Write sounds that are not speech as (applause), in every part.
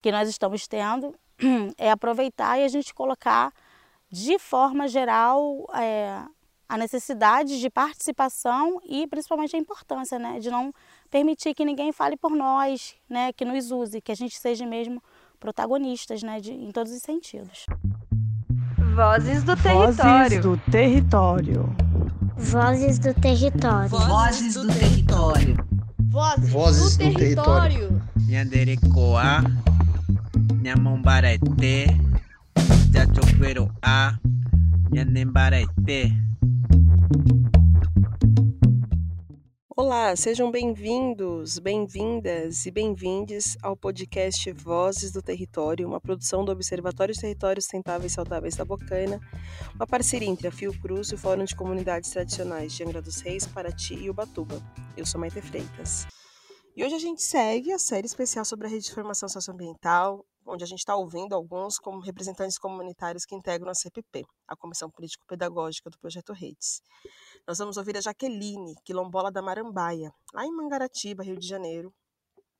que nós estamos tendo (clears throat) é aproveitar e a gente colocar de forma geral é, a necessidade de participação e principalmente a importância né, de não permitir que ninguém fale por nós, né, que nos use, que a gente seja mesmo protagonistas né, de, em todos os sentidos. Vozes do território. Vozes do território. Vozes do território. Vozes do território. Vozes, Vozes do, do território. Nyanderecoa, Nhamombarete, Jachoqueroa, Nhanembarete. Olá, sejam bem-vindos, bem-vindas e bem-vindes ao podcast Vozes do Território, uma produção do Observatório de Territórios Sustentáveis e Saudáveis da Bocana, uma parceria entre a Fiocruz e o Fórum de Comunidades Tradicionais de Angra dos Reis, Paraty e Ubatuba. Eu sou Maite Freitas. E hoje a gente segue a série especial sobre a rede de formação socioambiental, onde a gente está ouvindo alguns como representantes comunitários que integram a CPP, a Comissão Político-Pedagógica do Projeto Redes. Nós vamos ouvir a Jaqueline, quilombola da Marambaia, lá em Mangaratiba, Rio de Janeiro.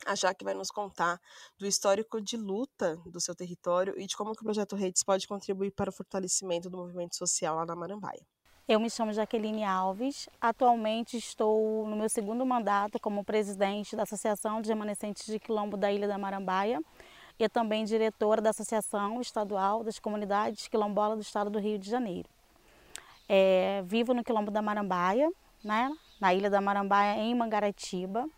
A Jaque vai nos contar do histórico de luta do seu território e de como o Projeto Redes pode contribuir para o fortalecimento do movimento social lá na Marambaia. Eu me chamo Jaqueline Alves. Atualmente estou no meu segundo mandato como presidente da Associação de Remanescentes de Quilombo da Ilha da Marambaia e também diretora da Associação Estadual das Comunidades Quilombola do Estado do Rio de Janeiro. É, vivo no Quilombo da Marambaia, né, na Ilha da Marambaia, em Mangaratiba.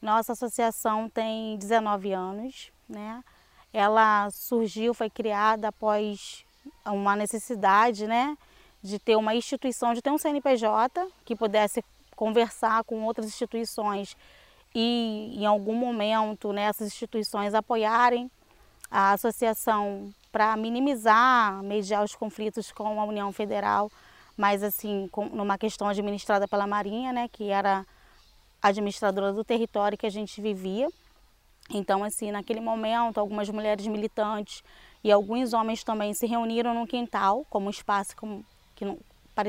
Nossa associação tem 19 anos. Né? Ela surgiu, foi criada após uma necessidade né, de ter uma instituição, de ter um CNPJ que pudesse conversar com outras instituições e em algum momento né, essas instituições apoiarem a associação para minimizar, mediar os conflitos com a União Federal, mas assim, com, numa questão administrada pela Marinha, né, que era administradora do território que a gente vivia. Então, assim, naquele momento, algumas mulheres militantes e alguns homens também se reuniram no quintal, como um espaço como, que não,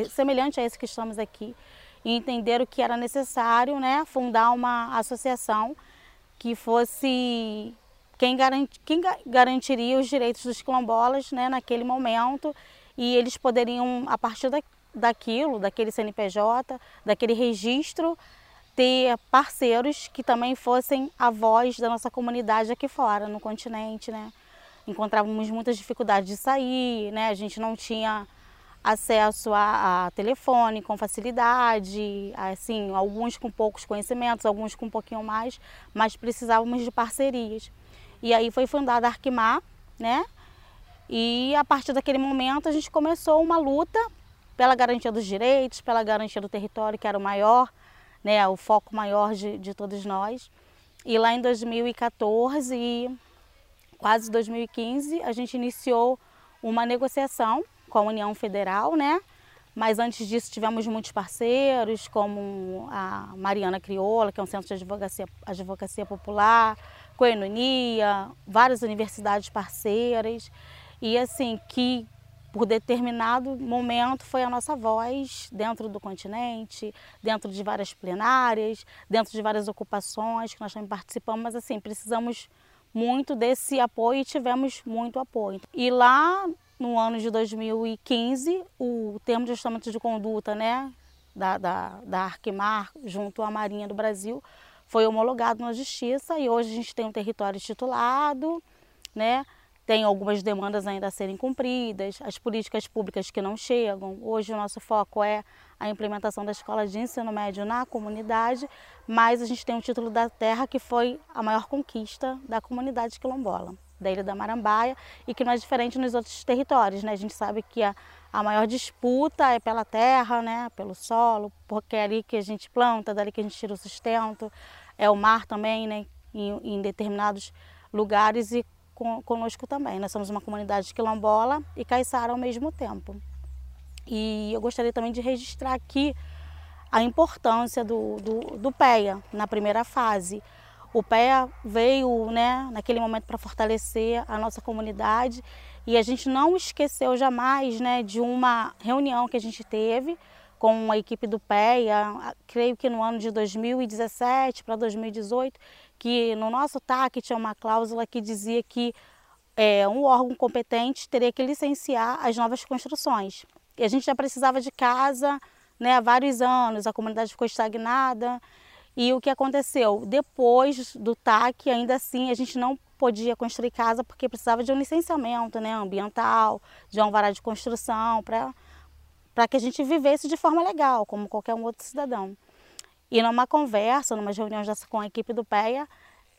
semelhante a esse que estamos aqui, e entenderam que era necessário né, fundar uma associação que fosse quem, garanti, quem garantiria os direitos dos quilombolas né, naquele momento e eles poderiam, a partir da, daquilo, daquele CNPJ, daquele registro, ter parceiros que também fossem a voz da nossa comunidade aqui fora, no continente, né? Encontrávamos muitas dificuldades de sair, né? A gente não tinha acesso a, a, telefone com facilidade, assim, alguns com poucos conhecimentos, alguns com um pouquinho mais, mas precisávamos de parcerias. E aí foi fundada a Arquimar, né? E a partir daquele momento a gente começou uma luta pela garantia dos direitos, pela garantia do território, que era o maior, né, o foco maior de, de todos nós. E lá em 2014 e quase 2015, a gente iniciou uma negociação com a União Federal, né? Mas antes disso tivemos muitos parceiros, como a Mariana Crioula, que é um centro de advocacia, advocacia popular, Coenonia, várias universidades parceiras e assim que por determinado momento foi a nossa voz dentro do continente, dentro de várias plenárias, dentro de várias ocupações que nós também participamos, mas assim, precisamos muito desse apoio e tivemos muito apoio. E lá no ano de 2015, o termo de ajustamento de conduta né, da, da, da Arquimar junto à Marinha do Brasil foi homologado na justiça e hoje a gente tem um território titulado, né? Tem algumas demandas ainda a serem cumpridas, as políticas públicas que não chegam. Hoje o nosso foco é a implementação da escola de ensino médio na comunidade, mas a gente tem o título da terra que foi a maior conquista da comunidade quilombola, da Ilha da Marambaia, e que não é diferente nos outros territórios. Né? A gente sabe que a, a maior disputa é pela terra, né? pelo solo, porque é ali que a gente planta, dali que a gente tira o sustento é o mar também, né, em, em determinados lugares e com, conosco também. Nós somos uma comunidade quilombola e caiçara ao mesmo tempo. E eu gostaria também de registrar aqui a importância do, do, do PEA na primeira fase. O PEA veio né, naquele momento para fortalecer a nossa comunidade e a gente não esqueceu jamais né, de uma reunião que a gente teve com a equipe do PEA, creio que no ano de 2017 para 2018, que no nosso TAC tinha uma cláusula que dizia que é, um órgão competente teria que licenciar as novas construções. E a gente já precisava de casa né, há vários anos, a comunidade ficou estagnada. E o que aconteceu? Depois do TAC, ainda assim, a gente não podia construir casa porque precisava de um licenciamento né, ambiental, de um alvará de construção, para que a gente vivesse de forma legal, como qualquer um outro cidadão. E numa conversa, numa reunião com a equipe do PEA,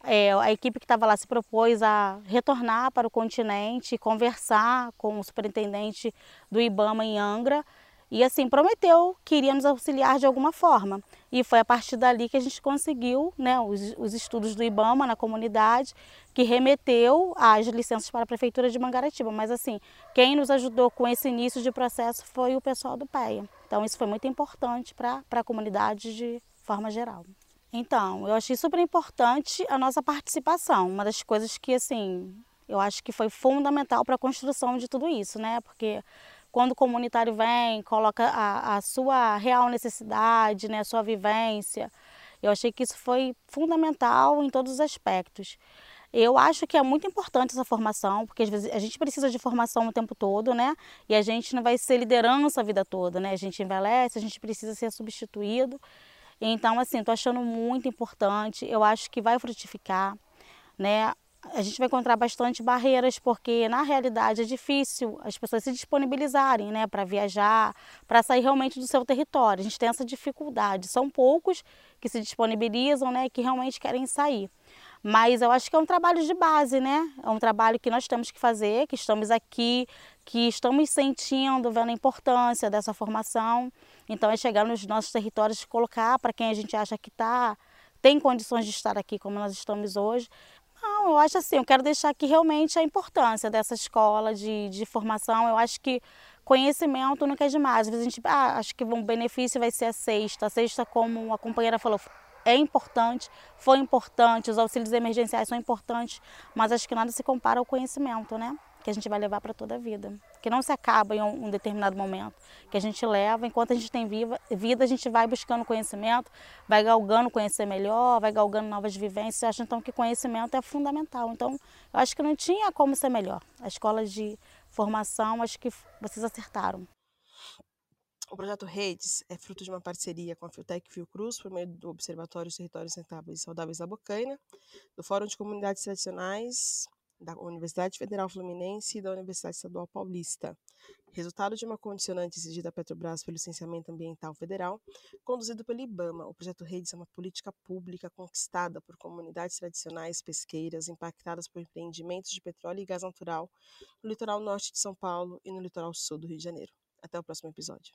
é, a equipe que estava lá se propôs a retornar para o continente, conversar com o superintendente do IBAMA em Angra, e assim, prometeu que iria nos auxiliar de alguma forma. E foi a partir dali que a gente conseguiu né, os, os estudos do IBAMA na comunidade, que remeteu as licenças para a Prefeitura de Mangaratiba. Mas assim, quem nos ajudou com esse início de processo foi o pessoal do PEA. Então isso foi muito importante para a comunidade de forma geral. Então, eu achei super importante a nossa participação. Uma das coisas que, assim, eu acho que foi fundamental para a construção de tudo isso, né? Porque quando o comunitário vem, coloca a, a sua real necessidade, né, a sua vivência, eu achei que isso foi fundamental em todos os aspectos. Eu acho que é muito importante essa formação, porque às vezes a gente precisa de formação o tempo todo, né? E a gente não vai ser liderança a vida toda, né? A gente envelhece, a gente precisa ser substituído. Então, assim, estou achando muito importante. Eu acho que vai frutificar, né? A gente vai encontrar bastante barreiras, porque na realidade é difícil as pessoas se disponibilizarem né, para viajar, para sair realmente do seu território. A gente tem essa dificuldade. São poucos que se disponibilizam, né, que realmente querem sair. Mas eu acho que é um trabalho de base, né? É um trabalho que nós temos que fazer, que estamos aqui, que estamos sentindo, vendo a importância dessa formação. Então é chegar nos nossos territórios colocar para quem a gente acha que está tem condições de estar aqui como nós estamos hoje, não, eu acho assim, eu quero deixar aqui realmente a importância dessa escola de, de formação. Eu acho que conhecimento nunca é demais. Às vezes a gente, ah, acho que um benefício vai ser a sexta. A sexta, como a companheira falou, é importante, foi importante, os auxílios emergenciais são importantes, mas acho que nada se compara ao conhecimento, né? Que a gente vai levar para toda a vida, que não se acaba em um, um, determinado momento, que a gente leva, enquanto a gente tem viva, vida, a gente vai buscando conhecimento, vai galgando conhecer melhor, vai galgando novas vivências, acho então que conhecimento é fundamental, então eu acho que não tinha como ser melhor, a escola de formação, acho que vocês acertaram. O projeto Redes é fruto de uma parceria com a Fiotec Fiocruz, por meio do Observatório dos Territórios Rentáveis e Saudáveis da Bocaina, do Fórum de Comunidades Tradicionais da Universidade Federal Fluminense e da Universidade Estadual Paulista. Resultado de uma condicionante exigida à Petrobras pelo licenciamento ambiental federal, conduzido pelo IBAMA, o projeto Redes é uma política pública conquistada por comunidades tradicionais pesqueiras impactadas por empreendimentos de petróleo e gás natural no litoral norte de São Paulo e no litoral sul do Rio de Janeiro. Até o próximo episódio.